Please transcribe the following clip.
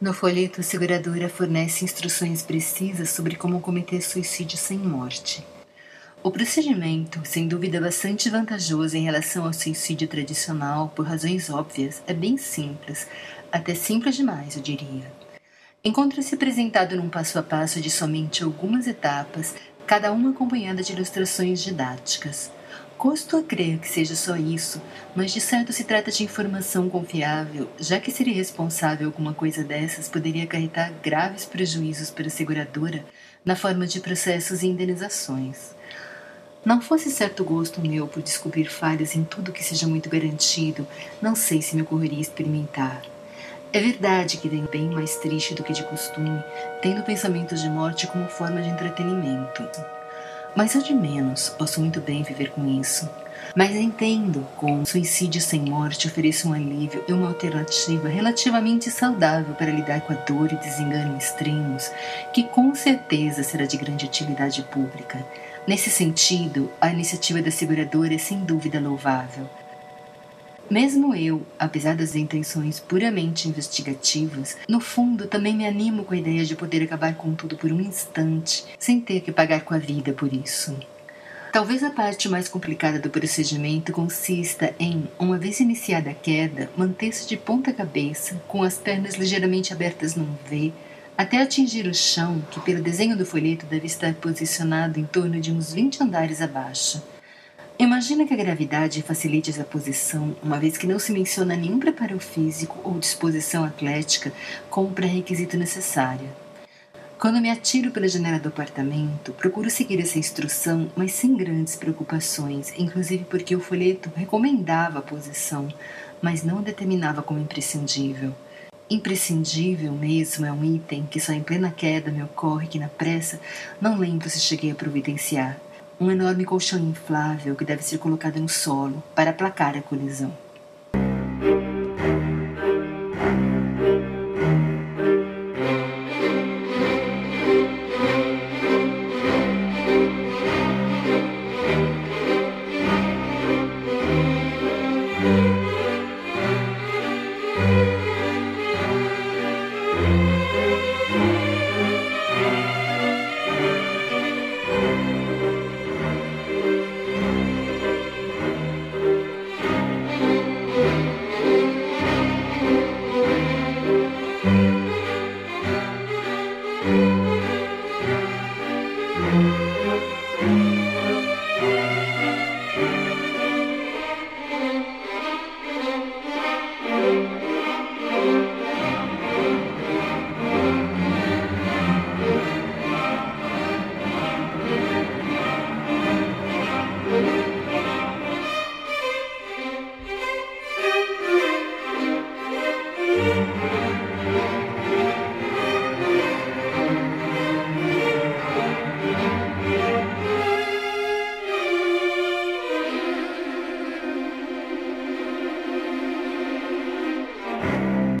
No folheto, a seguradora fornece instruções precisas sobre como cometer suicídio sem morte. O procedimento, sem dúvida bastante vantajoso em relação ao suicídio tradicional, por razões óbvias, é bem simples, até simples demais, eu diria. Encontra-se apresentado num passo a passo de somente algumas etapas, cada uma acompanhada de ilustrações didáticas. Custo a crer que seja só isso, mas de certo se trata de informação confiável, já que ser irresponsável alguma coisa dessas poderia acarretar graves prejuízos para a seguradora na forma de processos e indenizações. Não fosse certo gosto meu por descobrir falhas em tudo que seja muito garantido, não sei se me ocorreria experimentar. É verdade que venho bem mais triste do que de costume, tendo pensamentos de morte como forma de entretenimento. Mas eu de menos, posso muito bem viver com isso. Mas entendo como suicídio sem morte ofereça um alívio e uma alternativa relativamente saudável para lidar com a dor e desengano extremos, que com certeza será de grande utilidade pública. Nesse sentido, a iniciativa da seguradora é sem dúvida louvável. Mesmo eu, apesar das intenções puramente investigativas, no fundo também me animo com a ideia de poder acabar com tudo por um instante, sem ter que pagar com a vida por isso. Talvez a parte mais complicada do procedimento consista em, uma vez iniciada a queda, manter-se de ponta cabeça, com as pernas ligeiramente abertas num V, até atingir o chão, que pelo desenho do folheto deve estar posicionado em torno de uns 20 andares abaixo. Imagina que a gravidade facilite essa posição, uma vez que não se menciona nenhum preparo físico ou disposição atlética como pré-requisito necessário. Quando me atiro pela janela do apartamento, procuro seguir essa instrução, mas sem grandes preocupações, inclusive porque o folheto recomendava a posição, mas não a determinava como imprescindível. Imprescindível mesmo é um item que só em plena queda me ocorre que na pressa não lembro se cheguei a providenciar. Um enorme colchão inflável que deve ser colocado no solo para aplacar a colisão. Música